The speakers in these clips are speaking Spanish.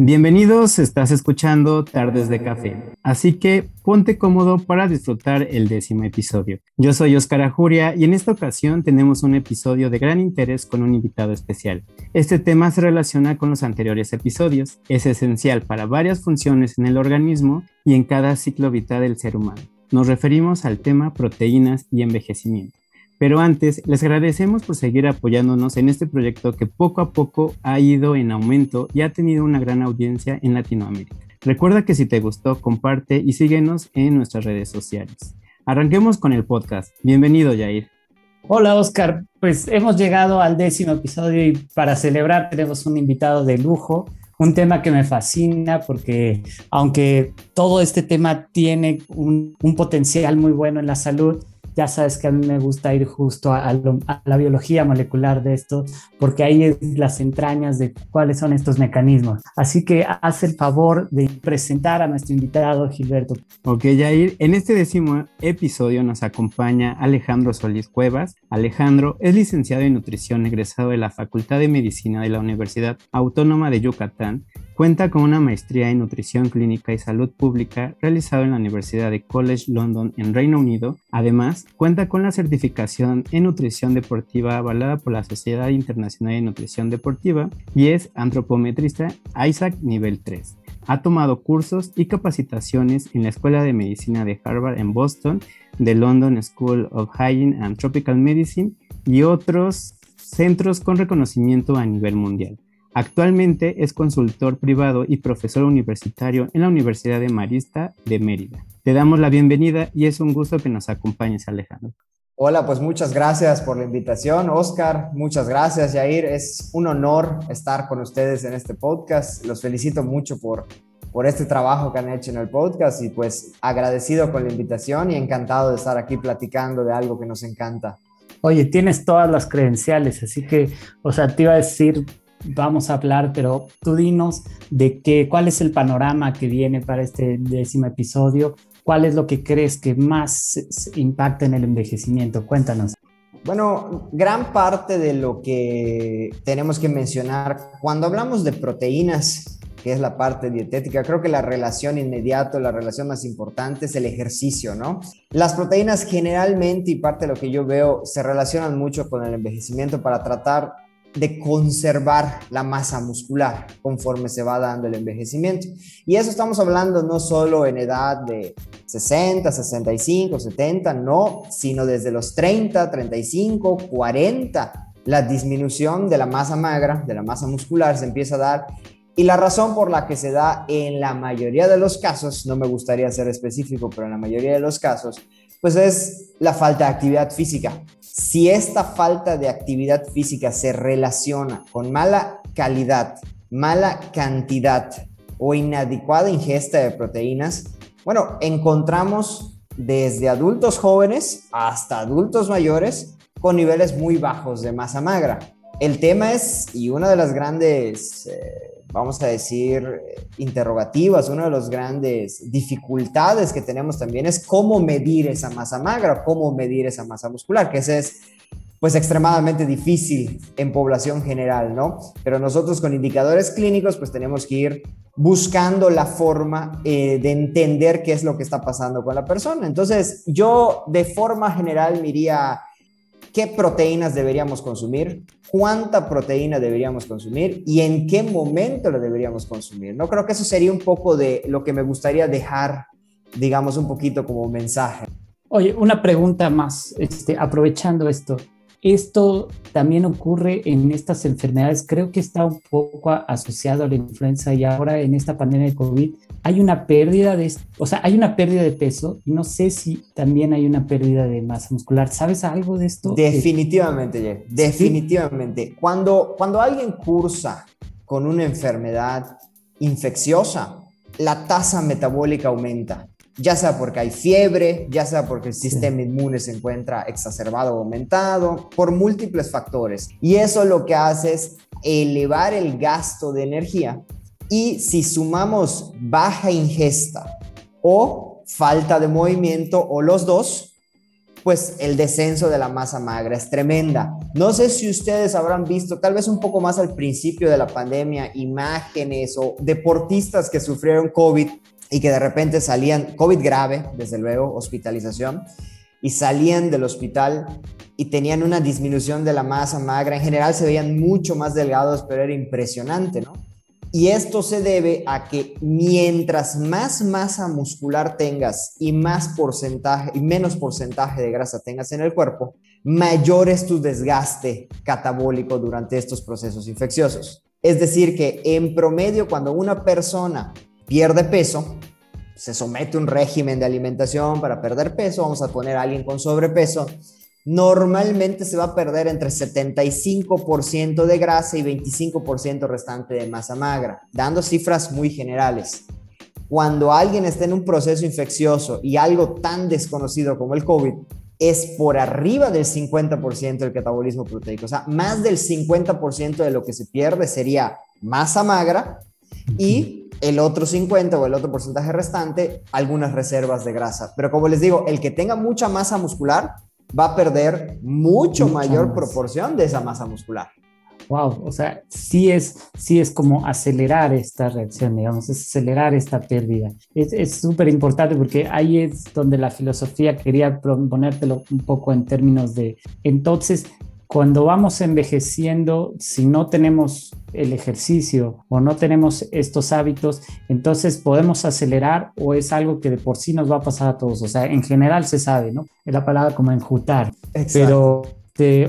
Bienvenidos, estás escuchando Tardes de Café, así que ponte cómodo para disfrutar el décimo episodio. Yo soy Oscar Ajuria y en esta ocasión tenemos un episodio de gran interés con un invitado especial. Este tema se relaciona con los anteriores episodios, es esencial para varias funciones en el organismo y en cada ciclo vital del ser humano. Nos referimos al tema proteínas y envejecimiento. Pero antes, les agradecemos por seguir apoyándonos en este proyecto que poco a poco ha ido en aumento y ha tenido una gran audiencia en Latinoamérica. Recuerda que si te gustó, comparte y síguenos en nuestras redes sociales. Arranquemos con el podcast. Bienvenido, Jair. Hola, Oscar. Pues hemos llegado al décimo episodio y para celebrar tenemos un invitado de lujo un tema que me fascina porque aunque todo este tema tiene un, un, potencial muy bueno en la salud, ya sabes que a mí me gusta ir justo a, la biología molecular de esto, porque ahí es las entrañas de cuáles son estos mecanismos. Así que haz el favor de presentar a nuestro invitado Gilberto. Ok, Jair, en este décimo episodio nos acompaña Alejandro Solís Cuevas. Alejandro es licenciado en nutrición egresado de la Facultad de Medicina de la Universidad Autónoma de Yucatán Cuenta con una maestría en nutrición clínica y salud pública realizada en la Universidad de College London en Reino Unido. Además, cuenta con la certificación en nutrición deportiva avalada por la Sociedad Internacional de Nutrición Deportiva y es antropometrista Isaac nivel 3. Ha tomado cursos y capacitaciones en la Escuela de Medicina de Harvard en Boston, de London School of Hygiene and Tropical Medicine y otros centros con reconocimiento a nivel mundial. Actualmente es consultor privado y profesor universitario en la Universidad de Marista de Mérida. Te damos la bienvenida y es un gusto que nos acompañes, Alejandro. Hola, pues muchas gracias por la invitación, Oscar. Muchas gracias, Jair. Es un honor estar con ustedes en este podcast. Los felicito mucho por, por este trabajo que han hecho en el podcast y pues agradecido con la invitación y encantado de estar aquí platicando de algo que nos encanta. Oye, tienes todas las credenciales, así que, o sea, te iba a decir, vamos a hablar, pero tú dinos de qué, cuál es el panorama que viene para este décimo episodio, cuál es lo que crees que más impacta en el envejecimiento. Cuéntanos. Bueno, gran parte de lo que tenemos que mencionar cuando hablamos de proteínas, que es la parte dietética, creo que la relación inmediata, la relación más importante es el ejercicio, ¿no? Las proteínas generalmente, y parte de lo que yo veo, se relacionan mucho con el envejecimiento para tratar de conservar la masa muscular conforme se va dando el envejecimiento. Y eso estamos hablando no solo en edad de 60, 65, 70, no, sino desde los 30, 35, 40. La disminución de la masa magra, de la masa muscular, se empieza a dar. Y la razón por la que se da en la mayoría de los casos, no me gustaría ser específico, pero en la mayoría de los casos, pues es la falta de actividad física. Si esta falta de actividad física se relaciona con mala calidad, mala cantidad o inadecuada ingesta de proteínas, bueno, encontramos desde adultos jóvenes hasta adultos mayores con niveles muy bajos de masa magra. El tema es, y una de las grandes eh, vamos a decir, interrogativas, una de las grandes dificultades que tenemos también es cómo medir esa masa magra, cómo medir esa masa muscular, que ese es pues extremadamente difícil en población general, ¿no? Pero nosotros con indicadores clínicos pues tenemos que ir buscando la forma eh, de entender qué es lo que está pasando con la persona. Entonces yo de forma general me iría qué proteínas deberíamos consumir, cuánta proteína deberíamos consumir y en qué momento la deberíamos consumir. No creo que eso sería un poco de lo que me gustaría dejar, digamos, un poquito como mensaje. Oye, una pregunta más, este, aprovechando esto. Esto también ocurre en estas enfermedades, creo que está un poco asociado a la influenza y ahora en esta pandemia de COVID hay una pérdida de, o sea, hay una pérdida de peso y no sé si también hay una pérdida de masa muscular. ¿Sabes algo de esto? Definitivamente, definitivamente. Cuando, cuando alguien cursa con una enfermedad infecciosa, la tasa metabólica aumenta ya sea porque hay fiebre, ya sea porque el sistema inmune se encuentra exacerbado o aumentado, por múltiples factores. Y eso lo que hace es elevar el gasto de energía. Y si sumamos baja ingesta o falta de movimiento o los dos, pues el descenso de la masa magra es tremenda. No sé si ustedes habrán visto, tal vez un poco más al principio de la pandemia, imágenes o deportistas que sufrieron COVID y que de repente salían, COVID grave, desde luego, hospitalización, y salían del hospital y tenían una disminución de la masa magra. En general se veían mucho más delgados, pero era impresionante, ¿no? Y esto se debe a que mientras más masa muscular tengas y más porcentaje y menos porcentaje de grasa tengas en el cuerpo, mayor es tu desgaste catabólico durante estos procesos infecciosos. Es decir, que en promedio cuando una persona pierde peso, se somete a un régimen de alimentación para perder peso, vamos a poner a alguien con sobrepeso, normalmente se va a perder entre 75% de grasa y 25% restante de masa magra, dando cifras muy generales. Cuando alguien está en un proceso infeccioso y algo tan desconocido como el COVID es por arriba del 50% del catabolismo proteico, o sea, más del 50% de lo que se pierde sería masa magra y el otro 50 o el otro porcentaje restante, algunas reservas de grasa. Pero como les digo, el que tenga mucha masa muscular va a perder mucho mayor proporción de esa masa muscular. Wow, o sea, sí es, sí es como acelerar esta reacción, digamos, es acelerar esta pérdida. Es súper importante porque ahí es donde la filosofía quería ponértelo un poco en términos de, entonces, cuando vamos envejeciendo, si no tenemos el ejecercicio o no tenemos estos hábitos, entonces podemos acelerar o es algo que de por sí nos va a pasar a todos. O sea, en general se sabe, ¿no? Es la palabra como enjutar. Pero,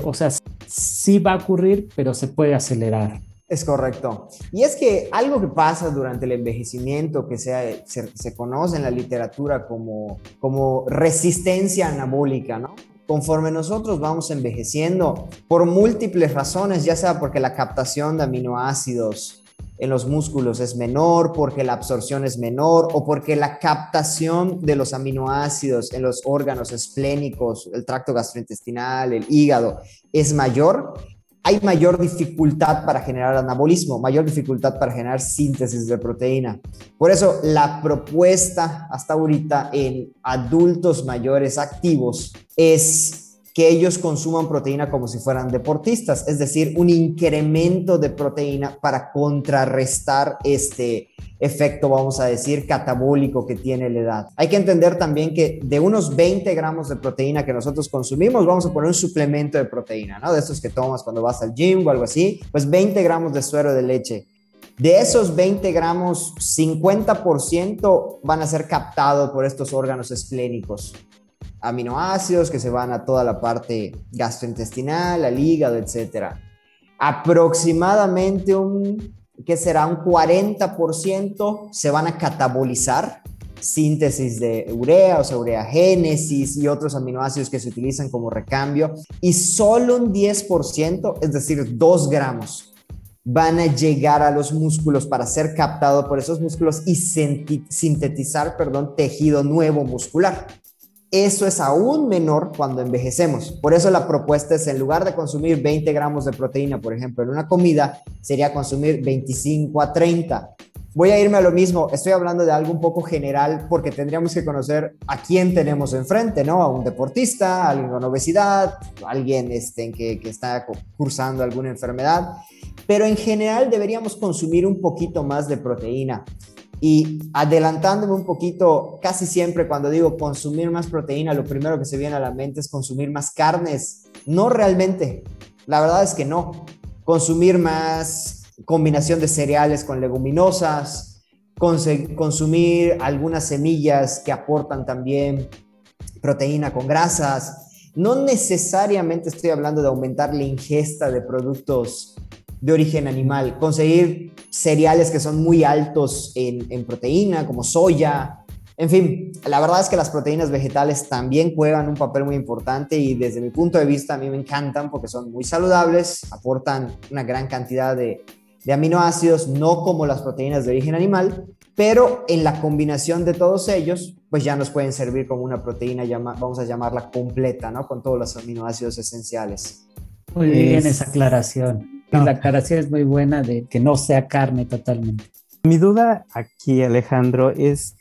o sea, sí va a ocurrir, pero se puede acelerar. Es correcto. Y es que algo que pasa durante el envejecimiento, que se, se, conoce en la literatura como, como resistencia anabólica, ¿no? Conforme nosotros vamos envejeciendo, por múltiples razones, ya sea porque la captación de aminoácidos en los músculos es menor, porque la absorción es menor o porque la captación de los aminoácidos en los órganos esplénicos, el tracto gastrointestinal, el hígado, es mayor, hay mayor dificultad para generar anabolismo, mayor dificultad para generar síntesis de proteína. Por eso la propuesta hasta ahorita en adultos mayores activos es que ellos consuman proteína como si fueran deportistas, es decir, un incremento de proteína para contrarrestar este efecto, vamos a decir, catabólico que tiene la edad. Hay que entender también que de unos 20 gramos de proteína que nosotros consumimos, vamos a poner un suplemento de proteína, ¿no? De estos que tomas cuando vas al gym o algo así, pues 20 gramos de suero de leche. De esos 20 gramos, 50% van a ser captados por estos órganos esplénicos aminoácidos que se van a toda la parte gastrointestinal, al hígado, etc. Aproximadamente un, que será un 40% se van a catabolizar, síntesis de urea, o sea, ureagénesis y otros aminoácidos que se utilizan como recambio, y solo un 10%, es decir, 2 gramos, van a llegar a los músculos para ser captado por esos músculos y sintetizar, perdón, tejido nuevo muscular. Eso es aún menor cuando envejecemos. Por eso la propuesta es, en lugar de consumir 20 gramos de proteína, por ejemplo, en una comida, sería consumir 25 a 30. Voy a irme a lo mismo, estoy hablando de algo un poco general porque tendríamos que conocer a quién tenemos enfrente, ¿no? A un deportista, a alguien con obesidad, a alguien este, que, que está cursando alguna enfermedad, pero en general deberíamos consumir un poquito más de proteína. Y adelantándome un poquito, casi siempre cuando digo consumir más proteína, lo primero que se viene a la mente es consumir más carnes. No realmente, la verdad es que no. Consumir más combinación de cereales con leguminosas, consumir algunas semillas que aportan también proteína con grasas. No necesariamente estoy hablando de aumentar la ingesta de productos de origen animal, conseguir cereales que son muy altos en, proteína, como soya. En fin, la verdad es que las proteínas vegetales también juegan un papel muy importante y desde mi punto de vista a mí me encantan porque son muy saludables, aportan una gran cantidad de, de aminoácidos, no como las proteínas de origen animal, pero en la combinación de todos ellos, pues ya nos pueden servir como una proteína, vamos a llamarla completa, ¿no? Con todos los aminoácidos esenciales. Muy bien esa aclaración. La aclaración es muy buena de que no sea carne totalmente. Mi duda aquí, Alejandro, es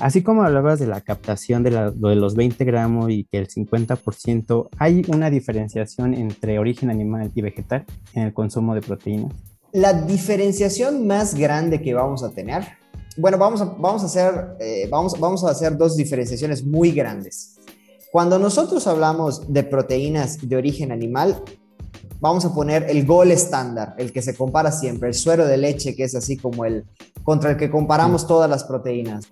Así como hablabas de la captación de, de los 20 gramos y que el 50%, ¿hay una diferenciación entre origen animal y vegetal en el consumo de proteínas? La diferenciación más grande que vamos a tener, bueno, vamos a, vamos a, hacer, eh, vamos, vamos a hacer dos diferenciaciones muy grandes. Cuando nosotros hablamos de proteínas de origen animal, vamos a poner el gol estándar, el que se compara siempre, el suero de leche, que es así como el contra el que comparamos todas las proteínas.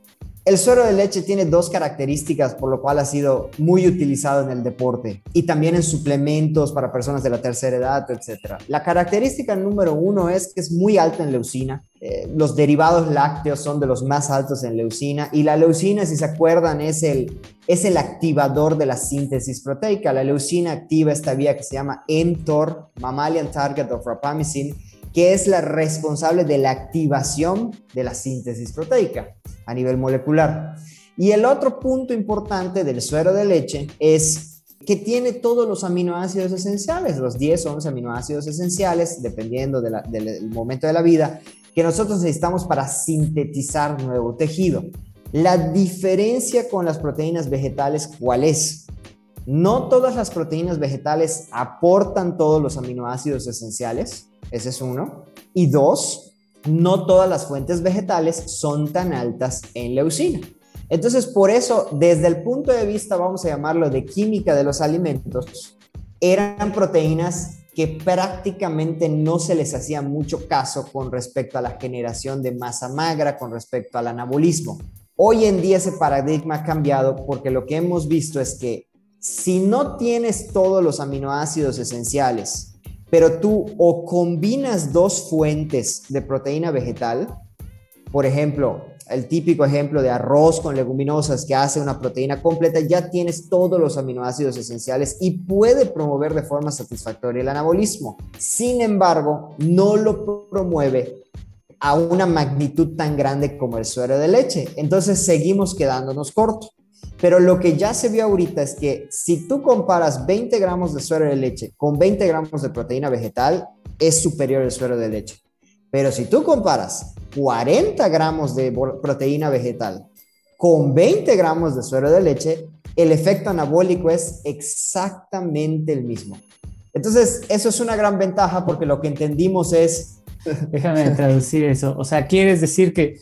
El suero de leche tiene dos características por lo cual ha sido muy utilizado en el deporte y también en suplementos para personas de la tercera edad, etc. La característica número uno es que es muy alta en leucina. Eh, los derivados lácteos son de los más altos en leucina y la leucina, si se acuerdan, es el, es el activador de la síntesis proteica. La leucina activa esta vía que se llama mTOR, Mammalian Target of Rapamycin, que es la responsable de la activación de la síntesis proteica a nivel molecular. Y el otro punto importante del suero de leche es que tiene todos los aminoácidos esenciales, los 10 o 11 aminoácidos esenciales, dependiendo del momento de la vida, que nosotros necesitamos para sintetizar nuevo tejido. La diferencia con las proteínas vegetales, ¿cuál es? No todas las proteínas vegetales aportan todos los aminoácidos esenciales, ese es uno. Y dos, no todas las fuentes vegetales son tan altas en leucina. Entonces, por eso, desde el punto de vista, vamos a llamarlo de química de los alimentos, eran proteínas que prácticamente no se les hacía mucho caso con respecto a la generación de masa magra, con respecto al anabolismo. Hoy en día ese paradigma ha cambiado porque lo que hemos visto es que si no tienes todos los aminoácidos esenciales pero tú o combinas dos fuentes de proteína vegetal, por ejemplo, el típico ejemplo de arroz con leguminosas que hace una proteína completa, ya tienes todos los aminoácidos esenciales y puede promover de forma satisfactoria el anabolismo. Sin embargo, no lo promueve a una magnitud tan grande como el suero de leche. Entonces seguimos quedándonos cortos. Pero lo que ya se vio ahorita es que si tú comparas 20 gramos de suero de leche con 20 gramos de proteína vegetal, es superior el suero de leche. Pero si tú comparas 40 gramos de proteína vegetal con 20 gramos de suero de leche, el efecto anabólico es exactamente el mismo. Entonces, eso es una gran ventaja porque lo que entendimos es... Déjame traducir eso. O sea, quieres decir que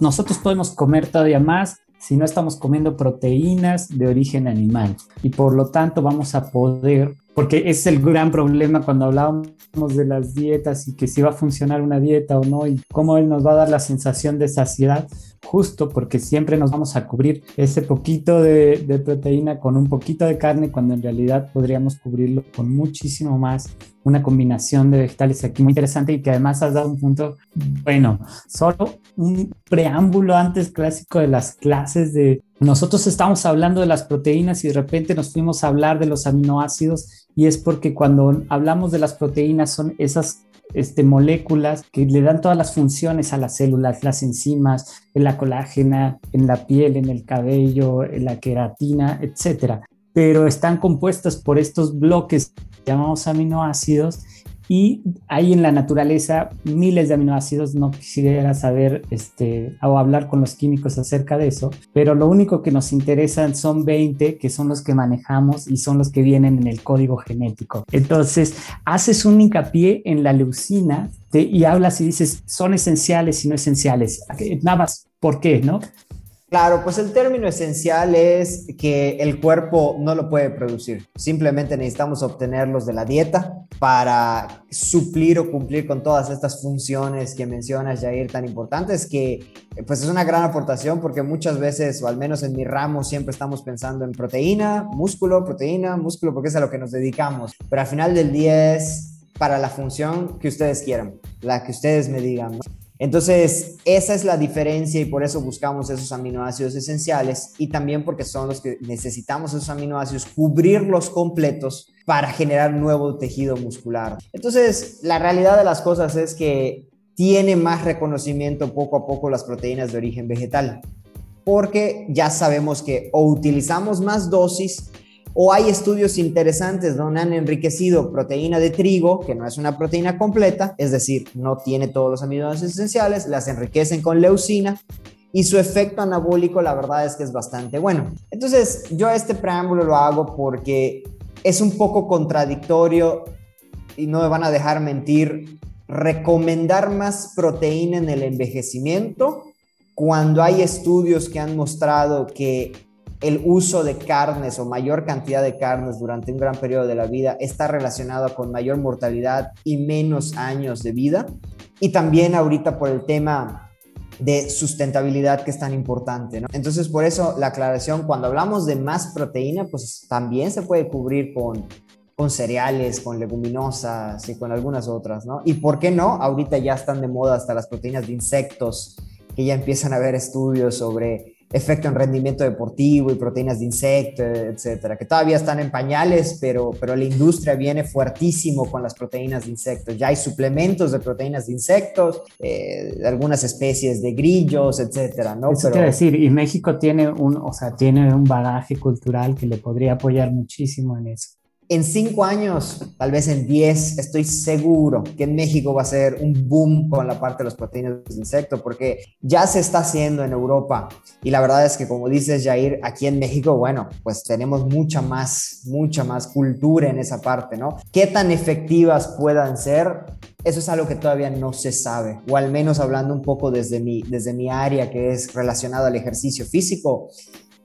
nosotros podemos comer todavía más si no estamos comiendo proteínas de origen animal. Y por lo tanto vamos a poder, porque es el gran problema cuando hablábamos de las dietas y que si va a funcionar una dieta o no y cómo él nos va a dar la sensación de saciedad, justo porque siempre nos vamos a cubrir ese poquito de, de proteína con un poquito de carne cuando en realidad podríamos cubrirlo con muchísimo más una combinación de vegetales aquí muy interesante y que además has dado un punto, bueno, solo un preámbulo antes clásico de las clases de nosotros estamos hablando de las proteínas y de repente nos fuimos a hablar de los aminoácidos y es porque cuando hablamos de las proteínas son esas este, moléculas que le dan todas las funciones a las células, las enzimas, en la colágena, en la piel, en el cabello, en la queratina, etcétera. Pero están compuestas por estos bloques llamamos aminoácidos y hay en la naturaleza miles de aminoácidos, no quisiera saber este, o hablar con los químicos acerca de eso, pero lo único que nos interesan son 20, que son los que manejamos y son los que vienen en el código genético. Entonces, haces un hincapié en la leucina y hablas y dices, son esenciales y no esenciales. Nada más, ¿por qué? ¿No? Claro, pues el término esencial es que el cuerpo no lo puede producir. Simplemente necesitamos obtenerlos de la dieta para suplir o cumplir con todas estas funciones que mencionas, Jair, tan importantes, que pues es una gran aportación porque muchas veces, o al menos en mi ramo, siempre estamos pensando en proteína, músculo, proteína, músculo, porque es a lo que nos dedicamos. Pero al final del día es para la función que ustedes quieran, la que ustedes me digan. Entonces, esa es la diferencia y por eso buscamos esos aminoácidos esenciales y también porque son los que necesitamos esos aminoácidos, cubrirlos completos para generar nuevo tejido muscular. Entonces, la realidad de las cosas es que tiene más reconocimiento poco a poco las proteínas de origen vegetal, porque ya sabemos que o utilizamos más dosis o hay estudios interesantes donde han enriquecido proteína de trigo, que no es una proteína completa, es decir, no tiene todos los aminoácidos esenciales, las enriquecen con leucina y su efecto anabólico la verdad es que es bastante bueno. Entonces yo este preámbulo lo hago porque es un poco contradictorio y no me van a dejar mentir recomendar más proteína en el envejecimiento cuando hay estudios que han mostrado que el uso de carnes o mayor cantidad de carnes durante un gran periodo de la vida está relacionado con mayor mortalidad y menos años de vida. Y también ahorita por el tema de sustentabilidad que es tan importante. Entonces, por eso la aclaración, cuando hablamos de más proteína, pues también se puede cubrir con, con cereales, con leguminosas y con algunas otras, ¿no? Y por qué no, ahorita ya están de moda hasta las proteínas de insectos, que ya empiezan a haber estudios sobre efecto en rendimiento deportivo y proteínas de insecto, etcétera, que todavía están en pañales, pero, pero la industria viene fuertísimo con las proteínas de insectos. Ya hay suplementos de proteínas de insectos, eh, algunas especies de grillos, etcétera, ¿no? Eso quiero decir, y México tiene un, o sea, tiene un bagaje cultural que le podría apoyar muchísimo en eso en cinco años, tal vez en diez, estoy seguro que en México va a ser un boom con la parte de las proteínas de insecto, porque ya se está haciendo en Europa. Y la verdad es que, como dices, Jair, aquí en México, bueno, pues tenemos mucha más, mucha más cultura en esa parte, ¿no? ¿Qué tan efectivas puedan ser? Eso es algo que todavía no se sabe, o al menos hablando un poco desde mi, desde mi área que es relacionado al ejercicio físico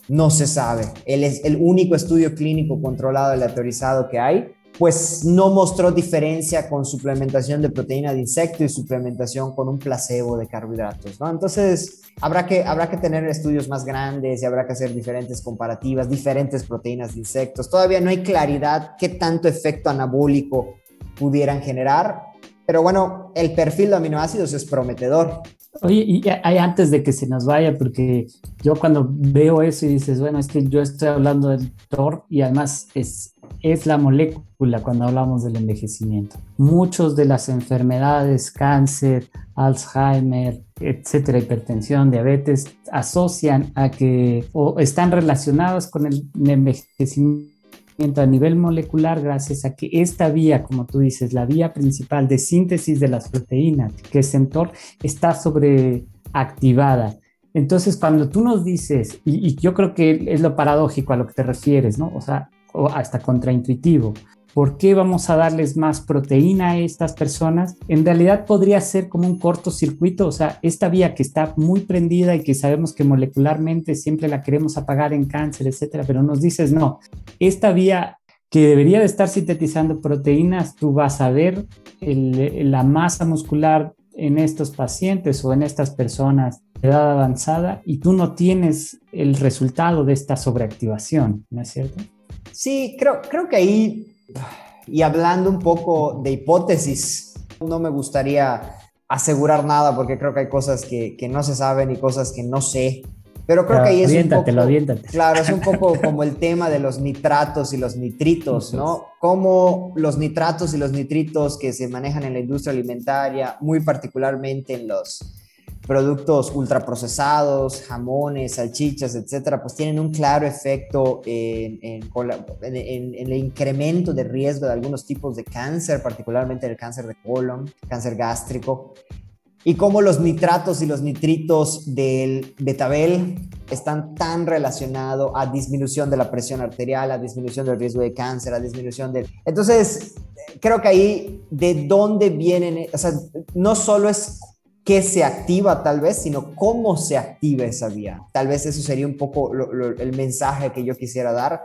no se sabe. Es el único estudio clínico controlado y aleatorizado que hay, pues no mostró diferencia con suplementación de proteína de insecto y suplementación con un placebo de carbohidratos, ¿no? Entonces, habrá que, habrá que tener estudios más grandes y habrá que hacer diferentes comparativas, diferentes proteínas de insectos. Todavía no hay claridad qué tanto efecto anabólico pudieran generar, pero bueno, el perfil de aminoácidos es prometedor. Oye, y hay antes de que se nos vaya, porque yo cuando veo eso y dices, bueno, es que yo estoy hablando del TOR y además es, es la molécula cuando hablamos del envejecimiento. Muchos de las enfermedades, cáncer, Alzheimer, etcétera, hipertensión, diabetes, asocian a que o están relacionadas con el envejecimiento a nivel molecular gracias a que esta vía, como tú dices, la vía principal de síntesis de las proteínas, que es mTOR, está sobreactivada. Entonces, cuando tú nos dices, y, y, yo creo que es lo paradójico a lo que te refieres, ¿no? O sea, o hasta contraintuitivo, ¿Por qué vamos a darles más proteína a estas personas? En realidad podría ser como un cortocircuito, o sea, esta vía que está muy prendida y que sabemos que molecularmente siempre la queremos apagar en cáncer, etcétera, pero nos dices no, esta vía que debería de estar sintetizando proteínas, tú vas a ver la masa muscular en estos pacientes o en estas personas de edad avanzada y tú no tienes el resultado de esta sobreactivación, ¿no es cierto? Sí, creo, creo que ahí y hablando un poco de hipótesis, no me gustaría asegurar nada porque creo que hay cosas que, no se saben y cosas que no sé. Pero creo que ahí es un poco, claro, es un poco como el tema de los nitratos y los nitritos, ¿no? Como los nitratos y los nitritos que se manejan en la industria alimentaria, muy particularmente en los productos ultraprocesados, jamones, salchichas, etcétera, pues tienen un claro efecto en, el incremento de riesgo de algunos tipos de cáncer, particularmente el cáncer de colon, cáncer gástrico, y cómo los nitratos y los nitritos del betabel están tan relacionados a disminución de la presión arterial, a disminución del riesgo de cáncer, a disminución del... Entonces, creo que ahí de dónde vienen, o sea, no solo es qué se activa tal vez, sino cómo se activa esa vía. Tal vez eso sería un poco el mensaje que yo quisiera dar,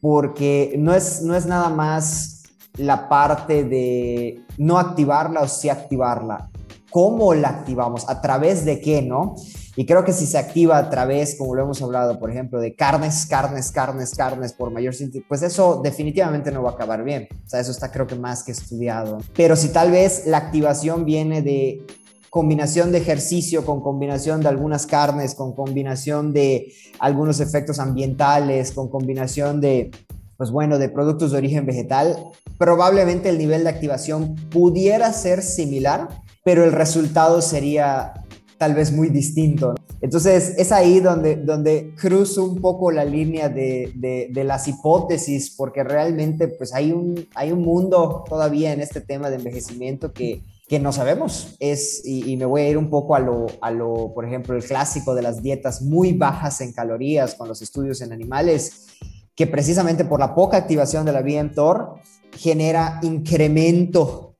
porque no es, no es nada más la parte de no activarla o sí activarla. ¿Cómo la activamos? ¿A través de qué, no? Y creo que si se activa a través, como lo hemos hablado, por ejemplo, de carnes, carnes, carnes, carnes por mayor pues eso definitivamente no va a acabar bien. O sea, eso está creo que más que estudiado. Pero si tal vez la activación viene de combinación de ejercicio, con combinación de algunas carnes, con combinación de algunos efectos ambientales, con combinación de, pues bueno, de productos de origen vegetal, probablemente el nivel de activación pudiera ser similar, pero el resultado sería tal vez muy distinto. Entonces es ahí donde, donde cruzo un poco la línea de, de, de, las hipótesis, porque realmente pues hay un, hay un mundo todavía en este tema de envejecimiento que que no sabemos. Es, y, me voy a ir un poco a lo, a lo, por ejemplo, el clásico de las dietas muy bajas en calorías con los estudios en animales, que precisamente por la poca activación de la vía mTOR genera incremento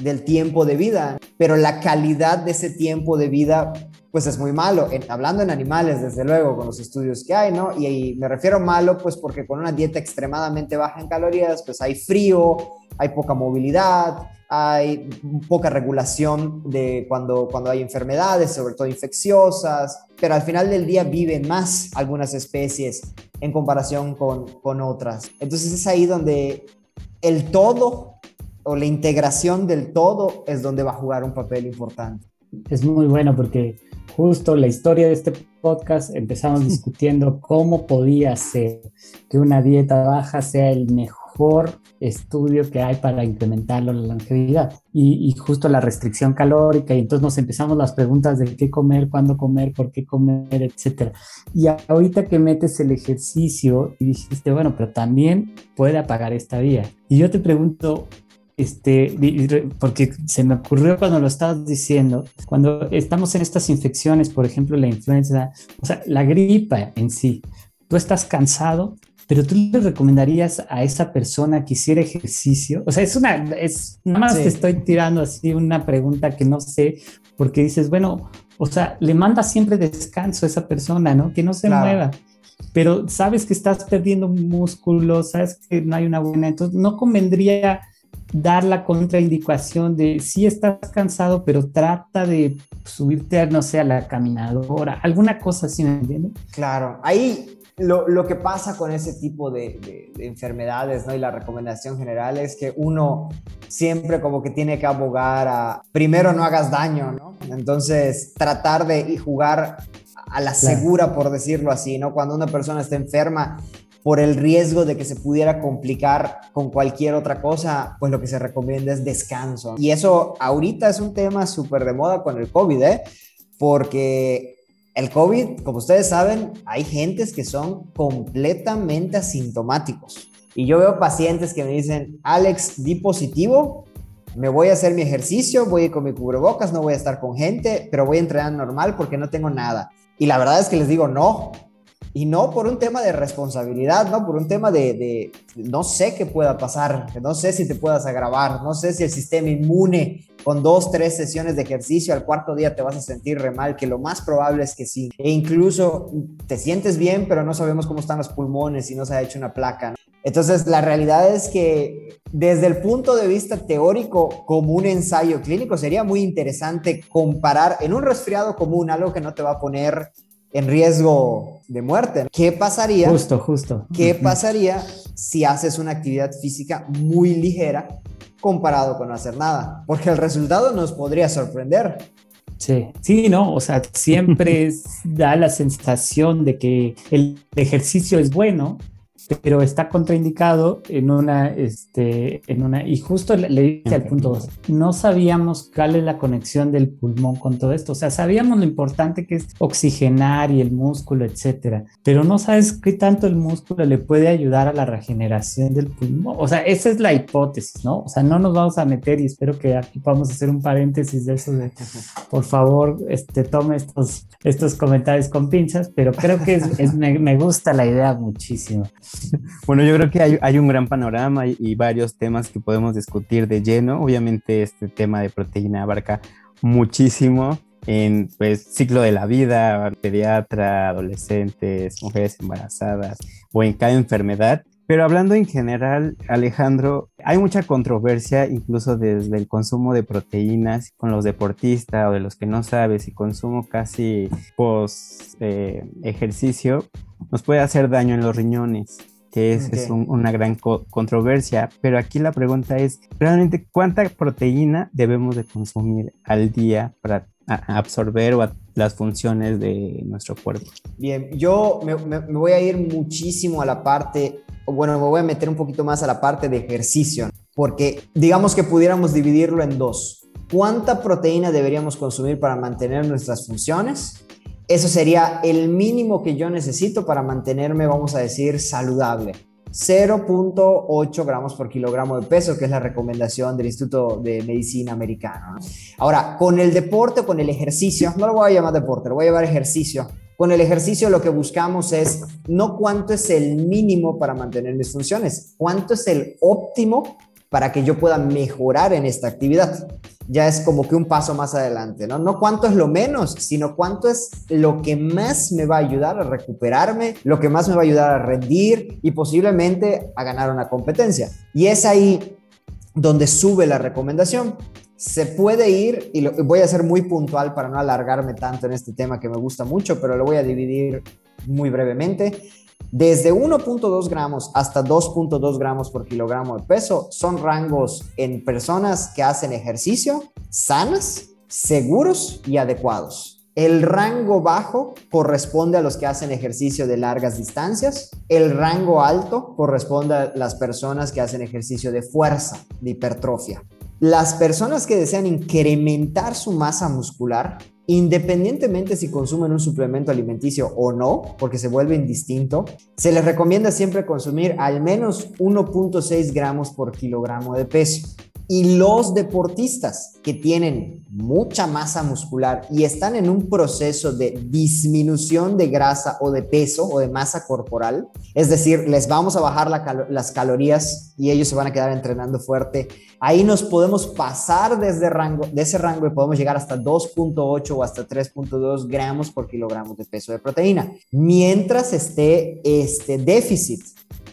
del tiempo de vida, pero la calidad de ese tiempo de vida pues es muy malo. hablando en animales, desde luego, con los estudios que hay, ¿no? Y, me refiero malo, pues porque con una dieta extremadamente baja en calorías, pues hay frío, hay poca movilidad, hay poca regulación de cuando, cuando hay enfermedades, sobre todo infecciosas, pero al final del día viven más algunas especies en comparación con, con otras. Entonces es ahí donde el todo o la integración del todo es donde va a jugar un papel importante. Es muy bueno porque justo la historia de este podcast empezamos discutiendo cómo podía ser que una dieta baja sea el mejor estudio que hay para incrementar la longevidad y, justo la restricción calórica y entonces nos empezamos las preguntas de qué comer, cuándo comer, por qué comer, etcétera. Y ahorita que metes el ejercicio y dijiste, bueno, pero también puede apagar esta vía. Y yo te pregunto, este, porque se me ocurrió cuando lo estabas diciendo, cuando estamos en estas infecciones, por ejemplo, la influenza, o sea, la gripa en sí, tú estás cansado, pero tú le recomendarías a esa persona que hiciera ejercicio, o sea, es una, es, nada más te estoy tirando así una pregunta que no sé, porque dices, bueno, o sea, le manda siempre descanso a esa persona, ¿no? Que no se mueva. Pero sabes que estás perdiendo músculo, sabes que no hay una buena, entonces no convendría dar la contraindicación de si estás cansado, pero trata de subirte, no sé, a la caminadora, alguna cosa así, ¿me entiendes? Claro, ahí lo, lo, que pasa con ese tipo de, de, enfermedades, ¿no? Y la recomendación general es que uno siempre como que tiene que abogar a, primero no hagas daño, ¿no? Entonces, tratar de jugar a la segura, por decirlo así, ¿no? Cuando una persona está enferma, por el riesgo de que se pudiera complicar con cualquier otra cosa, pues lo que se recomienda es descanso. Y eso ahorita es un tema súper de moda con el COVID, ¿eh? Porque el COVID, como ustedes saben, hay gentes que son completamente asintomáticos. Y yo veo pacientes que me dicen, Alex, di positivo, me voy a hacer mi ejercicio, voy a ir con mi cubrebocas, no voy a estar con gente, pero voy a entrenar normal porque no tengo nada. Y la verdad es que les digo, no, y no por un tema de responsabilidad, no por un tema de, no sé qué pueda pasar, no sé si te puedas agravar, no sé si el sistema inmune con dos, tres sesiones de ejercicio al cuarto día te vas a sentir re mal, que lo más probable es que sí. E incluso te sientes bien, pero no sabemos cómo están los pulmones y no se ha hecho una placa. Entonces, la realidad es que desde el punto de vista teórico, como un ensayo clínico, sería muy interesante comparar en un resfriado común algo que no te va a poner en riesgo de muerte. ¿Qué pasaría? Justo, justo. ¿Qué pasaría si haces una actividad física muy ligera comparado con no hacer nada? Porque el resultado nos podría sorprender. Sí, sí, no, o sea, siempre da la sensación de que el ejercicio es bueno, pero está contraindicado en una, este, en una, y justo le, dije al punto 2, no sabíamos cuál es la conexión del pulmón con todo esto, o sea, sabíamos lo importante que es oxigenar y el músculo, etcétera, pero no sabes qué tanto el músculo le puede ayudar a la regeneración del pulmón, o sea, esa es la hipótesis, ¿no? O sea, no nos vamos a meter y espero que aquí podamos hacer un paréntesis de eso de, por favor, este, tome estos, estos comentarios con pinzas, pero creo que es, me, me gusta la idea muchísimo. Bueno, yo creo que hay, un gran panorama y, varios temas que podemos discutir de lleno. Obviamente este tema de proteína abarca muchísimo en pues ciclo de la vida, pediatra, adolescentes, mujeres embarazadas o en cada enfermedad. Pero hablando en general, Alejandro, hay mucha controversia incluso desde el consumo de proteínas con los deportistas o de los que no sabes y consumo casi post eh, ejercicio nos puede hacer daño en los riñones, que es, una gran controversia. Pero aquí la pregunta es, realmente, ¿cuánta proteína debemos de consumir al día para absorber las funciones de nuestro cuerpo? Bien, yo me, voy a ir muchísimo a la parte, bueno, me voy a meter un poquito más a la parte de ejercicio, porque digamos que pudiéramos dividirlo en dos. ¿Cuánta proteína deberíamos consumir para mantener nuestras funciones? Eso sería el mínimo que yo necesito para mantenerme, vamos a decir, saludable. 0.8 gramos por kilogramo de peso, que es la recomendación del Instituto de Medicina Americano. Ahora, con el deporte, con el ejercicio, no lo voy a llamar deporte, lo voy a llamar ejercicio. Con el ejercicio lo que buscamos es no cuánto es el mínimo para mantener mis funciones, cuánto es el óptimo para que yo pueda mejorar en esta actividad. Ya es como que un paso más adelante, ¿no? No cuánto es lo menos, sino cuánto es lo que más me va a ayudar a recuperarme, lo que más me va a ayudar a rendir y posiblemente a ganar una competencia. Y es ahí donde sube la recomendación. Se puede ir, y voy a ser muy puntual para no alargarme tanto en este tema que me gusta mucho, pero lo voy a dividir muy brevemente. Desde 1.2 gramos hasta 2.2 gramos por kilogramo de peso son rangos en personas que hacen ejercicio, sanas, seguros y adecuados. El rango bajo corresponde a los que hacen ejercicio de largas distancias. El rango alto corresponde a las personas que hacen ejercicio de fuerza, de hipertrofia. Las personas que desean incrementar su masa muscular independientemente si consumen un suplemento alimenticio o no, porque se vuelve indistinto, se les recomienda siempre consumir al menos 1.6 gramos por kilogramo de peso. Y los deportistas que tienen mucha masa muscular y están en un proceso de disminución de grasa o de peso o de masa corporal, es decir, les vamos a bajar las calorías y ellos se van a quedar entrenando fuerte, ahí nos podemos pasar desde rango, de ese rango y podemos llegar hasta 2.8 o hasta 3.2 gramos por kilogramo de peso de proteína, mientras esté este déficit.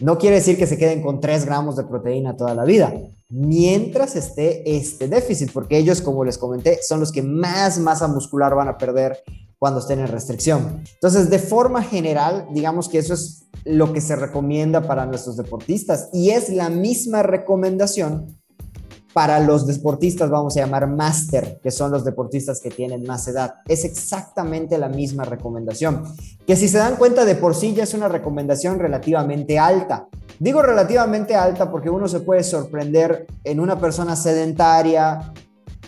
No quiere decir que se queden con 3 gramos de proteína toda la vida mientras esté este déficit, porque ellos, como les comenté, son los que más masa muscular van a perder cuando estén en restricción. Entonces, de forma general, digamos que eso es lo que se recomienda para nuestros deportistas y es la misma recomendación para los deportistas, vamos a llamar máster, que son los deportistas que tienen más edad. Es exactamente la misma recomendación, que si se dan cuenta de por sí ya es una recomendación relativamente alta. Digo relativamente alta porque uno se puede sorprender en una persona sedentaria,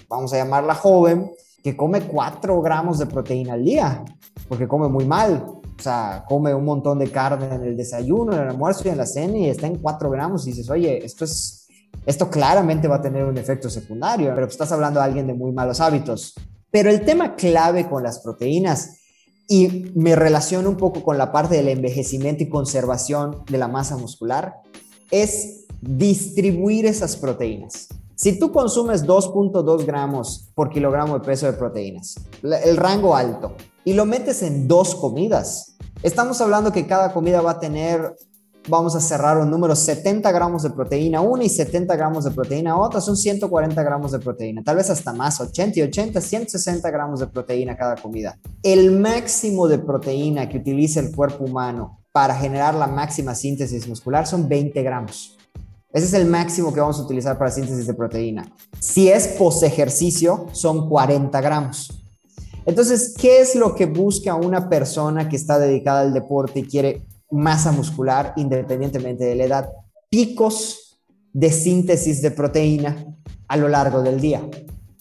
vamos a llamarla joven, que come 4 gramos de proteína al día, porque come muy mal. O sea, come un montón de carne en el desayuno, en el almuerzo y en la cena y está en 4 gramos y dices, oye, esto es esto claramente va a tener un efecto secundario, pero estás hablando de alguien de muy malos hábitos. Pero el tema clave con las proteínas, y me relaciono un poco con la parte del envejecimiento y conservación de la masa muscular, es distribuir esas proteínas. Si tú consumes 2.2 gramos por kilogramo de peso de proteínas, el rango alto, y lo metes en dos comidas, estamos hablando que cada comida va a tener vamos a cerrar un número 70 gramos de proteína una y 70 gramos de proteína otra, son 140 gramos de proteína, tal vez hasta más, 80 y 80, 160 gramos de proteína cada comida. El máximo de proteína que utiliza el cuerpo humano para generar la máxima síntesis muscular son 20 gramos. Ese es el máximo que vamos a utilizar para síntesis de proteína. Si es post ejercicio, son 40 gramos. Entonces, ¿qué es lo que busca una persona que está dedicada al deporte y quiere masa muscular independientemente de la edad, picos de síntesis de proteína a lo largo del día.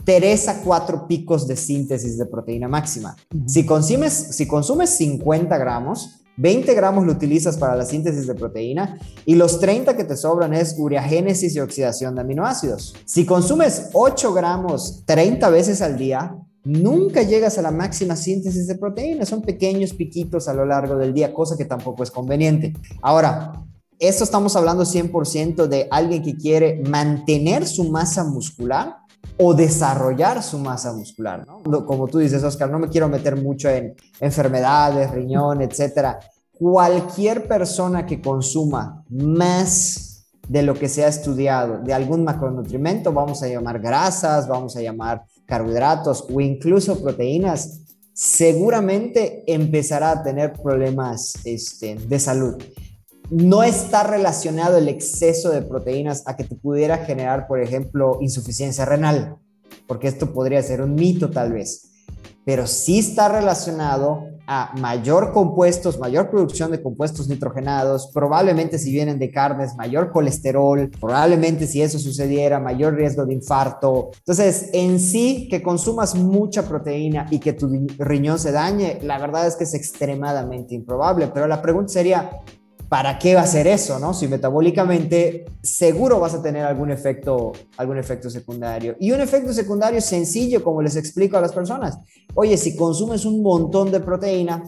Tres a cuatro picos de síntesis de proteína máxima. Si consumes, si consumes 50 gramos, 20 gramos lo utilizas para la síntesis de proteína y los 30 que te sobran es ureagénesis y oxidación de aminoácidos. Si consumes 8 gramos 30 veces al día, nunca llegas a la máxima síntesis de proteínas, son pequeños piquitos a lo largo del día, cosa que tampoco es conveniente. Ahora, esto estamos hablando 100% de alguien que quiere mantener su masa muscular o desarrollar su masa muscular. Como tú dices, Oscar, no me quiero meter mucho en enfermedades, riñón, etcétera. Cualquier persona que consuma más de lo que se ha estudiado, de algún macronutrimento, vamos a llamar grasas, vamos a llamar carbohidratos o incluso proteínas, seguramente empezará a tener problemas este, de salud. No está relacionado el exceso de proteínas a que te pudiera generar, por ejemplo, insuficiencia renal, porque esto podría ser un mito tal vez, pero sí está relacionado a mayor compuestos, mayor producción de compuestos nitrogenados, probablemente si vienen de carnes, mayor colesterol, probablemente si eso sucediera, mayor riesgo de infarto. Entonces, en sí, que consumas mucha proteína y que tu riñón se dañe, la verdad es que es extremadamente improbable, pero la pregunta sería, ¿para qué va a ser eso, no? Si metabólicamente seguro vas a tener algún efecto, algún efecto secundario. Y un efecto secundario sencillo, como les explico a las personas. Oye, si consumes un montón de proteína,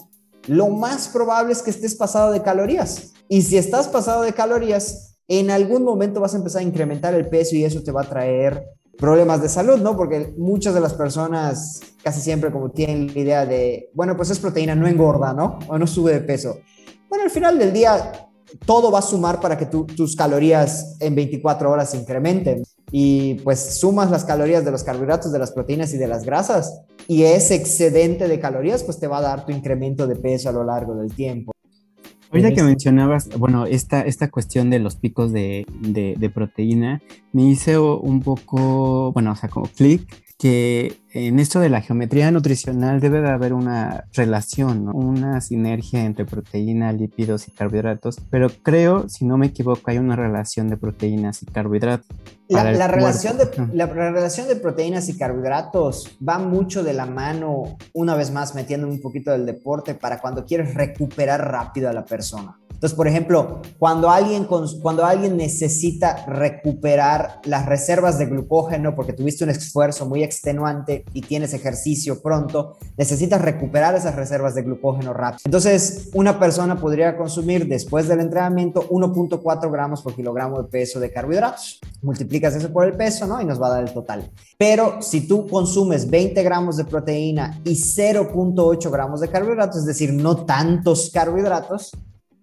lo más probable es que estés pasado de calorías. Y si estás pasado de calorías, en algún momento vas a empezar a incrementar el peso y eso te va a traer problemas de salud, ¿no? Porque muchas de las personas casi siempre como tienen la idea de, bueno, pues es proteína, no engorda, ¿no? O no sube de peso. Bueno, al final del día, todo va a sumar para que tus calorías en 24 horas se incrementen. Y pues sumas las calorías de los carbohidratos, de las proteínas y de las grasas. Y ese excedente de calorías, pues te va a dar tu incremento de peso a lo largo del tiempo. Ahorita que mencionabas, bueno, esta, esta cuestión de los picos de, de, de proteína, me hizo un poco, bueno, o sea, como clic que en esto de la geometría nutricional debe de haber una relación, una sinergia entre proteína, lípidos y carbohidratos, pero creo, si no me equivoco, hay una relación de proteínas y carbohidratos. La, relación de, la, relación de proteínas y carbohidratos va mucho de la mano, una vez más metiendo un poquito del deporte, para cuando quieres recuperar rápido a la persona. Entonces, por ejemplo, cuando alguien, cuando alguien necesita recuperar las reservas de glucógeno porque tuviste un esfuerzo muy extenuante y tienes ejercicio pronto, necesitas recuperar esas reservas de glucógeno rápido. Entonces, una persona podría consumir después del entrenamiento 1.4 gramos por kilogramo de peso de carbohidratos. Multiplicas eso por el peso, ¿no? Y nos va a dar el total. Pero si tú consumes 20 gramos de proteína y 0.8 gramos de carbohidratos, es decir, no tantos carbohidratos,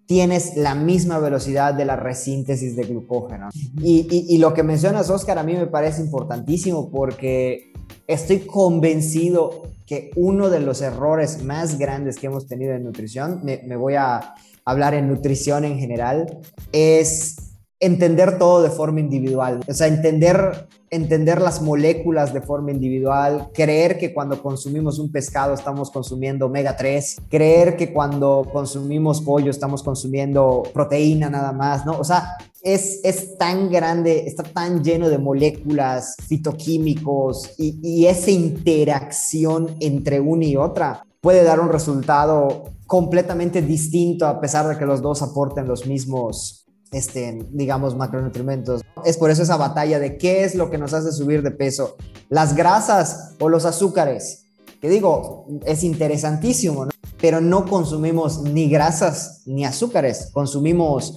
tienes la misma velocidad de la resíntesis de glucógeno. Y, lo que mencionas, Oscar, a mí me parece importantísimo porque estoy convencido que uno de los errores más grandes que hemos tenido en nutrición, me voy a hablar en nutrición en general, es entender todo de forma individual, o sea, entender, entender las moléculas de forma individual, creer que cuando consumimos un pescado estamos consumiendo omega 3, creer que cuando consumimos pollo estamos consumiendo proteína nada más, ¿no? O sea, es, es tan grande, está tan lleno de moléculas, fitoquímicos y, y esa interacción entre una y otra puede dar un resultado completamente distinto a pesar de que los dos aporten los mismos este, digamos, macronutrientes. Es por eso esa batalla de qué es lo que nos hace subir de peso, las grasas o los azúcares. Que digo, es interesantísimo, pero no consumimos ni grasas ni azúcares, consumimos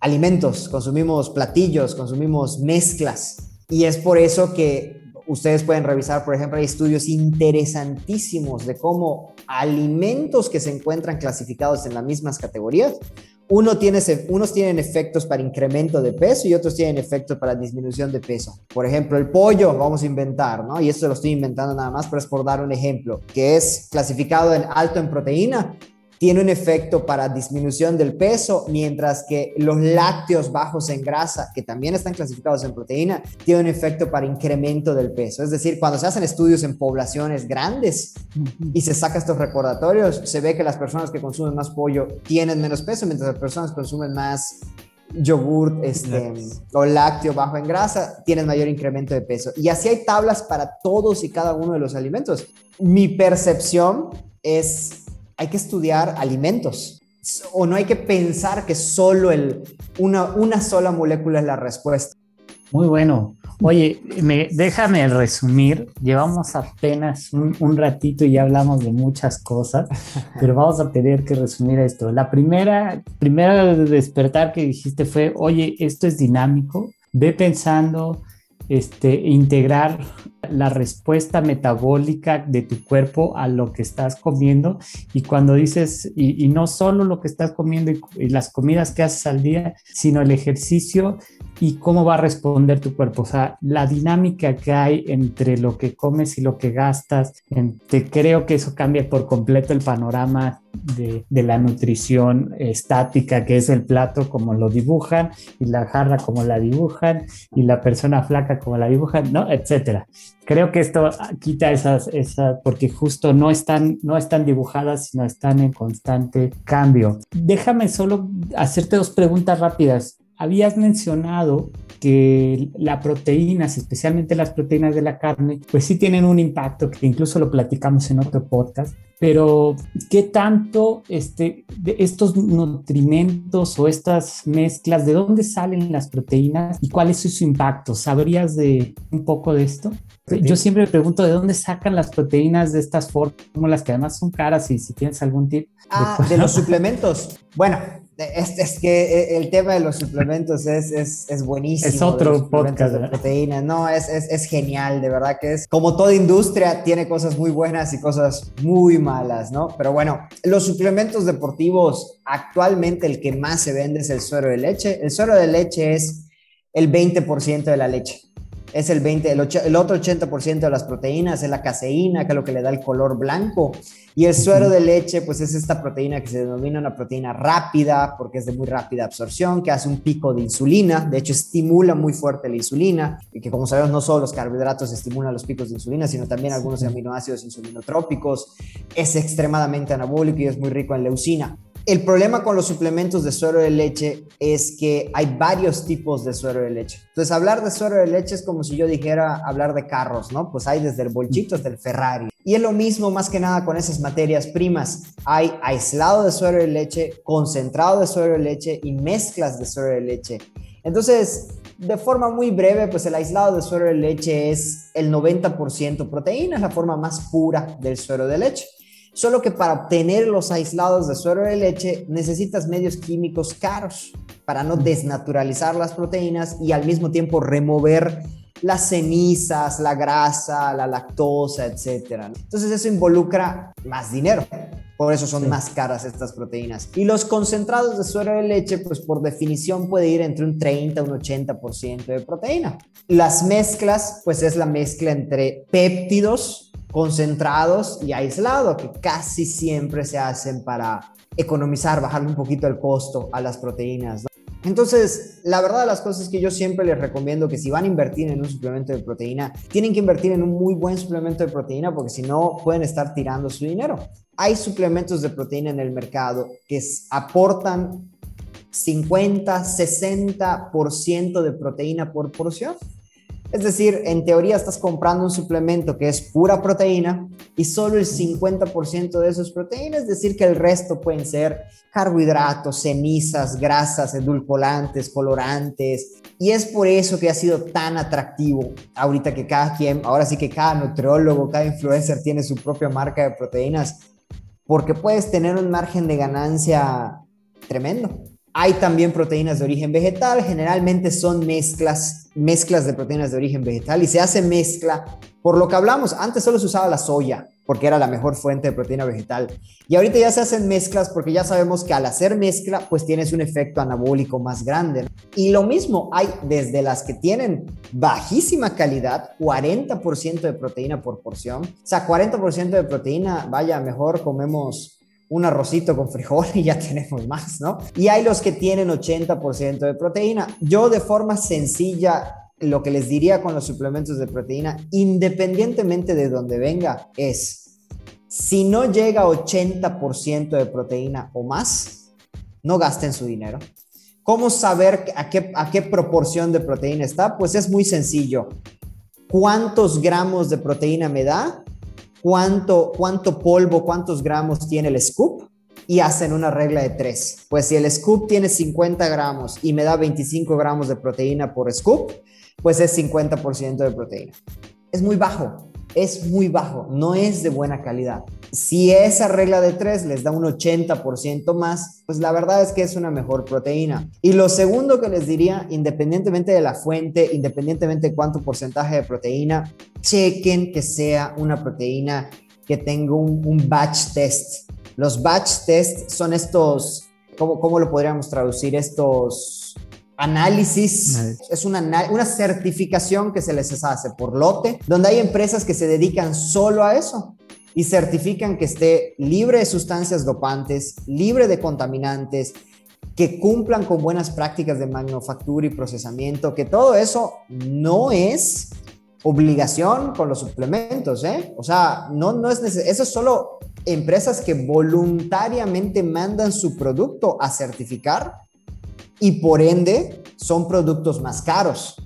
alimentos, consumimos platillos, consumimos mezclas. Y es por eso que ustedes pueden revisar, por ejemplo, hay estudios interesantísimos de cómo alimentos que se encuentran clasificados en las mismas categorías uno tiene, unos tienen efectos para incremento de peso y otros tienen efectos para disminución de peso. Por ejemplo, el pollo, vamos a inventar, ¿no? Y esto lo estoy inventando nada más, pero es por dar un ejemplo, que es clasificado en alto en proteína, tiene un efecto para disminución del peso, mientras que los lácteos bajos en grasa, que también están clasificados en proteína, tienen un efecto para incremento del peso. Es decir, cuando se hacen estudios en poblaciones grandes y se saca estos recordatorios, se ve que las personas que consumen más pollo tienen menos peso, mientras las personas que consumen más yogur este, o lácteo bajo en grasa tienen mayor incremento de peso. Y así hay tablas para todos y cada uno de los alimentos. Mi percepción es hay que estudiar alimentos. O no hay que pensar que solo el, una, una sola molécula es la respuesta. Muy bueno. Oye, me, déjame resumir. Llevamos apenas un, ratito y ya hablamos de muchas cosas, pero vamos a tener que resumir esto. La primera, primera despertar que dijiste fue, oye, esto es dinámico. Ve pensando, este, integrar la respuesta metabólica de tu cuerpo a lo que estás comiendo y cuando dices, y, no solo lo que estás comiendo y, las comidas que haces al día, sino el ejercicio y cómo va a responder tu cuerpo. O sea, la dinámica que hay entre lo que comes y lo que gastas, te creo que eso cambia por completo el panorama de, la nutrición estática, que es el plato como lo dibujan, y la jarra como la dibujan, y la persona flaca como la dibujan, ¿no? Etcétera. Creo que esto quita esas, esas, porque justo no están, no están dibujadas, sino están en constante cambio. Déjame solo hacerte dos preguntas rápidas habías mencionado que las proteínas, especialmente las proteínas de la carne, pues sí tienen un impacto, que incluso lo platicamos en otro podcast, pero ¿qué tanto este, de estos nutrimentos o estas mezclas, de dónde salen las proteínas y cuál es su impacto? ¿Sabrías de un poco de esto? Yo siempre me pregunto de dónde sacan las proteínas de estas fórmulas que además son caras y si tienes algún tip. Ah, de los suplementos. Bueno, es, es, que eh, el tema de los suplementos es, es, es buenísimo. Es otro podcast. De proteínas. No, es, es, genial, de verdad que es. Como toda industria, tiene cosas muy buenas y cosas muy malas, ¿no? Pero bueno, los suplementos deportivos, actualmente el que más se vende es el suero de leche. El suero de leche es el 20% de la leche es el 20, el, el otro 80% de las proteínas es la caseína, que es lo que le da el color blanco. Y el suero de leche, pues es esta proteína que se denomina una proteína rápida, porque es de muy rápida absorción, que hace un pico de insulina, de hecho estimula muy fuerte la insulina, y que como sabemos no solo los carbohidratos estimulan los picos de insulina, sino también algunos aminoácidos insulinotrópicos, es extremadamente anabólico y es muy rico en leucina. El problema con los suplementos de suero de leche es que hay varios tipos de suero de leche. Entonces, hablar de suero de leche es como si yo dijera hablar de carros, ¿no? Pues hay desde el bolchito hasta el Ferrari. Y es lo mismo más que nada con esas materias primas. Hay aislado de suero de leche, concentrado de suero de leche y mezclas de suero de leche. Entonces, de forma muy breve, pues el aislado de suero de leche es el 90% proteína, es la forma más pura del suero de leche. Solo que para obtener los aislados de suero de leche necesitas medios químicos caros para no desnaturalizar las proteínas y al mismo tiempo remover las cenizas, la grasa, la lactosa, etc. Entonces eso involucra más dinero. Por eso son más caras estas proteínas. Y los concentrados de suero de leche, pues por definición puede ir entre un 30 y un 80% de proteína. Las mezclas, pues es la mezcla entre péptidos concentrados y aislados, que casi siempre se hacen para economizar, bajarle un poquito el costo a las proteínas. Entonces, la verdad de las cosas es que yo siempre les recomiendo que si van a invertir en un suplemento de proteína, tienen que invertir en un muy buen suplemento de proteína porque si no pueden estar tirando su dinero. Hay suplementos de proteína en el mercado que aportan 50, 60% de proteína por porción. Es decir, en teoría estás comprando un suplemento que es pura proteína y solo el 50% de esos proteínas, es decir, que el resto pueden ser carbohidratos, cenizas, grasas, edulcorantes, colorantes. Y es por eso que ha sido tan atractivo ahorita que cada quien, ahora sí que cada nutriólogo, cada influencer tiene su propia marca de proteínas, porque puedes tener un margen de ganancia tremendo. Hay también proteínas de origen vegetal, generalmente son mezclas, mezclas de proteínas de origen vegetal y se hace mezcla, por lo que hablamos, antes solo se usaba la soya porque era la mejor fuente de proteína vegetal. Y ahorita ya se hacen mezclas porque ya sabemos que al hacer mezcla pues tienes un efecto anabólico más grande. Y lo mismo hay desde las que tienen bajísima calidad, 40% de proteína por porción, o sea, 40% de proteína, vaya, mejor comemos un arrocito con frijol y ya tenemos más, ¿no? Y hay los que tienen 80% de proteína. Yo de forma sencilla, lo que les diría con los suplementos de proteína, independientemente de donde venga, es, si no llega a 80% de proteína o más, no gasten su dinero. ¿Cómo saber a qué, a qué proporción de proteína está? Pues es muy sencillo. ¿Cuántos gramos de proteína me da? Cuánto, cuánto polvo, cuántos gramos tiene el scoop y hacen una regla de tres. Pues si el scoop tiene 50 gramos y me da 25 gramos de proteína por scoop, pues es 50% de proteína. Es muy bajo es muy bajo, no es de buena calidad. Si esa regla de 3 les da un 80% más, pues la verdad es que es una mejor proteína. Y lo segundo que les diría, independientemente de la fuente, independientemente de cuánto porcentaje de proteína, chequen que sea una proteína que tenga un, batch test. Los batch test son estos, ¿cómo, cómo lo podríamos traducir? Estos análisis, es una, una certificación que se les hace por lote, donde hay empresas que se dedican solo a eso y certifican que esté libre de sustancias dopantes, libre de contaminantes, que cumplan con buenas prácticas de manufactura y procesamiento, que todo eso no es obligación con los suplementos, ¿eh? O sea, no, no es necesario, eso es solo empresas que voluntariamente mandan su producto a certificar y por ende son productos más caros.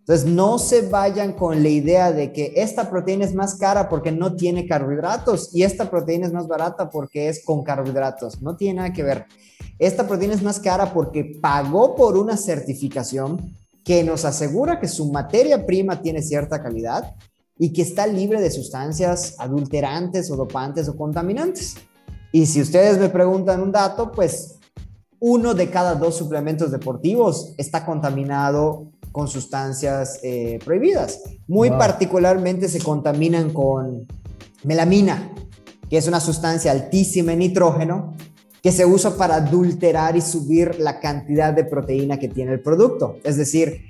Entonces, no se vayan con la idea de que esta proteína es más cara porque no tiene carbohidratos y esta proteína es más barata porque es con carbohidratos. No tiene nada que ver. Esta proteína es más cara porque pagó por una certificación que nos asegura que su materia prima tiene cierta calidad y que está libre de sustancias adulterantes o dopantes o contaminantes. Y si ustedes me preguntan un dato, pues uno de cada dos suplementos deportivos está contaminado con sustancias eh, prohibidas. Muy particularmente se contaminan con melamina, que es una sustancia altísima en nitrógeno que se usa para adulterar y subir la cantidad de proteína que tiene el producto. Es decir,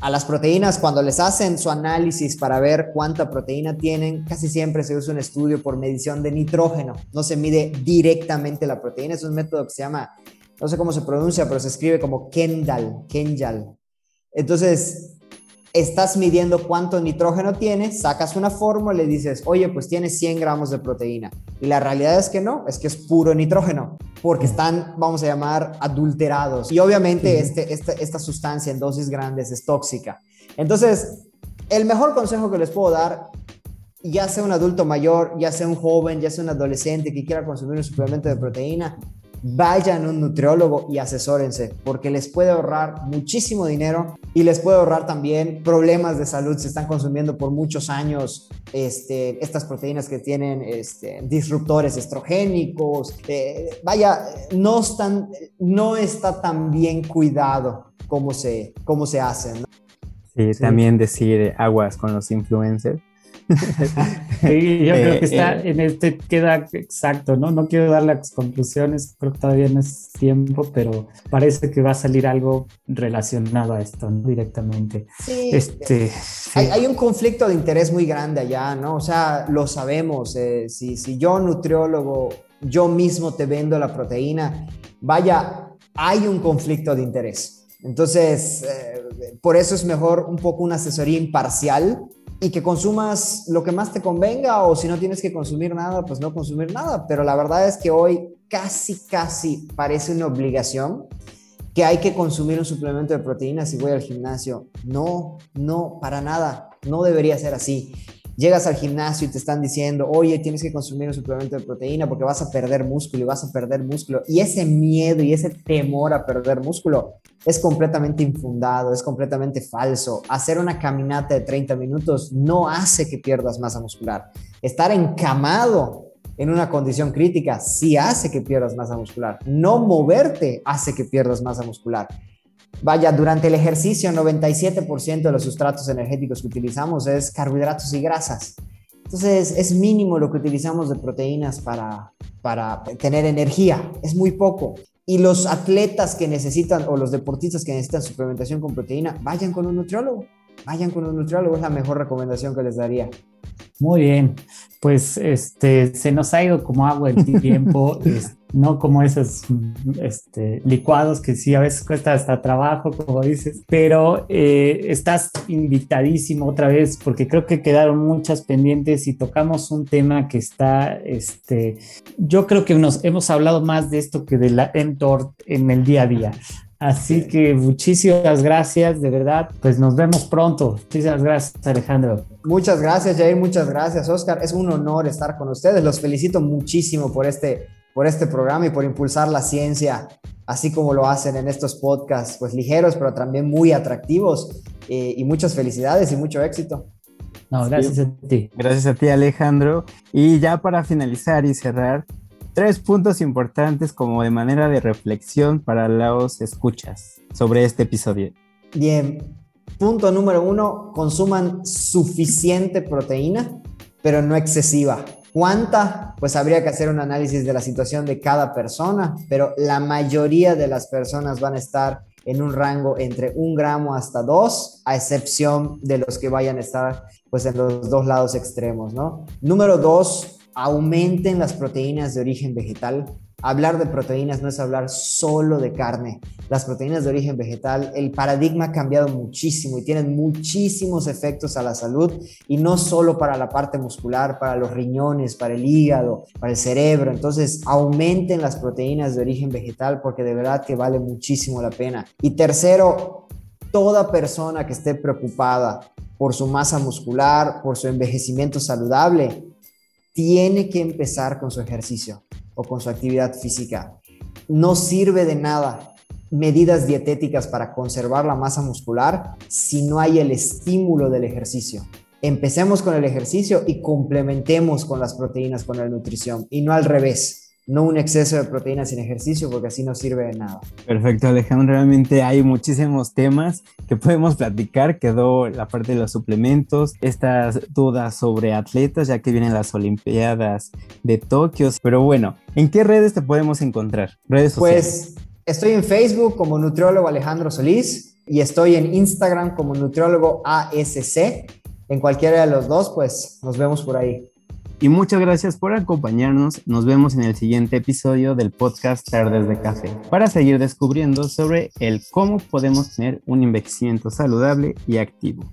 a las proteínas, cuando les hacen su análisis para ver cuánta proteína tienen, casi siempre se usa un estudio por medición de nitrógeno. No se mide directamente la proteína. Es un método que se llama, no sé cómo se pronuncia, pero se escribe como Kendall, Kendall, entonces, estás midiendo cuánto nitrógeno tiene, sacas una fórmula y le dices, oye, pues tiene 100 gramos de proteína. Y la realidad es que no, es que es puro nitrógeno, porque están, vamos a llamar, adulterados. Y obviamente este, este, esta sustancia en dosis grandes es tóxica. Entonces, el mejor consejo que les puedo dar, ya sea un adulto mayor, ya sea un joven, ya sea un adolescente que quiera consumir un suplemento de proteína, vayan a un nutriólogo y asesórense, porque les puede ahorrar muchísimo dinero y les puede ahorrar también problemas de salud. Se están consumiendo por muchos años este, estas proteínas que tienen este, disruptores estrogénicos. Eh, vaya, no, están, no está tan bien cuidado como se, como se hacen. Sí, también decir aguas con los influencers Sí, yo creo que está eh, en este queda exacto, ¿no? No quiero dar las conclusiones, creo que todavía no es tiempo, pero parece que va a salir algo relacionado a esto, ¿no? Directamente. Sí, este, Hay, un conflicto de interés muy grande allá, ¿no? O sea, lo sabemos. Eh, si, si yo, nutriólogo, yo mismo te vendo la proteína, vaya, hay un conflicto de interés. Entonces, eh, por eso es mejor un poco una asesoría imparcial y que consumas lo que más te convenga o si no tienes que consumir nada, pues no consumir nada. Pero la verdad es que hoy casi, casi parece una obligación que hay que consumir un suplemento de proteínas si voy al gimnasio. No, no, para nada. No debería ser así llegas al gimnasio y te están diciendo, oye, tienes que consumir un suplemento de proteína porque vas a perder músculo y vas a perder músculo. Y ese miedo y ese temor a perder músculo es completamente infundado, es completamente falso. Hacer una caminata de 30 minutos no hace que pierdas masa muscular. Estar encamado en una condición crítica sí hace que pierdas masa muscular. No moverte hace que pierdas masa muscular. Vaya, durante el ejercicio, 97% de los sustratos energéticos que utilizamos es carbohidratos y grasas. Entonces, es mínimo lo que utilizamos de proteínas para, para tener energía, es muy poco. Y los atletas que necesitan o los deportistas que necesitan suplementación con proteína, vayan con un nutriólogo. Vayan con un nutriólogo, es la mejor recomendación que les daría. Muy bien, pues este, se nos ha ido como agua el tiempo, no como esos este, licuados que sí a veces cuesta hasta trabajo, como dices, pero eh, estás invitadísimo otra vez porque creo que quedaron muchas pendientes y tocamos un tema que está, este, yo creo que nos hemos hablado más de esto que de la mTOR en el día a día. Así que muchísimas gracias, de verdad. Pues nos vemos pronto. Muchísimas gracias, Alejandro. Muchas gracias, Jair. Muchas gracias, Oscar. Es un honor estar con ustedes. Los felicito muchísimo por este, por este programa y por impulsar la ciencia, así como lo hacen en estos podcasts, pues ligeros, pero también muy atractivos. Eh, y muchas felicidades y mucho éxito. No, gracias a ti. Gracias a ti, Alejandro. Y ya para finalizar y cerrar, tres puntos importantes como de manera de reflexión para los escuchas sobre este episodio. Bien, punto número uno, consuman suficiente proteína, pero no excesiva. ¿Cuánta? Pues habría que hacer un análisis de la situación de cada persona, pero la mayoría de las personas van a estar en un rango entre un gramo hasta dos, a excepción de los que vayan a estar pues en los dos lados extremos, ¿no? Número dos, aumenten las proteínas de origen vegetal. Hablar de proteínas no es hablar solo de carne. Las proteínas de origen vegetal, el paradigma ha cambiado muchísimo y tienen muchísimos efectos a la salud y no solo para la parte muscular, para los riñones, para el hígado, para el cerebro. Entonces, aumenten las proteínas de origen vegetal porque de verdad que vale muchísimo la pena. Y tercero, toda persona que esté preocupada por su masa muscular, por su envejecimiento saludable, tiene que empezar con su ejercicio o con su actividad física. No sirve de nada medidas dietéticas para conservar la masa muscular si no hay el estímulo del ejercicio. Empecemos con el ejercicio y complementemos con las proteínas, con la nutrición y no al revés no un exceso de proteínas sin ejercicio, porque así no sirve de nada. Perfecto, Alejandro. Realmente hay muchísimos temas que podemos platicar. Quedó la parte de los suplementos, estas dudas sobre atletas, ya que vienen las Olimpiadas de Tokio. Pero bueno, ¿en qué redes te podemos encontrar? Redes sociales. Pues estoy en Facebook como nutriólogo Alejandro Solís y estoy en Instagram como nutriólogo ASC. En cualquiera de los dos, pues nos vemos por ahí. Y muchas gracias por acompañarnos. Nos vemos en el siguiente episodio del podcast Tardes de Café para seguir descubriendo sobre el cómo podemos tener un envejecimiento saludable y activo.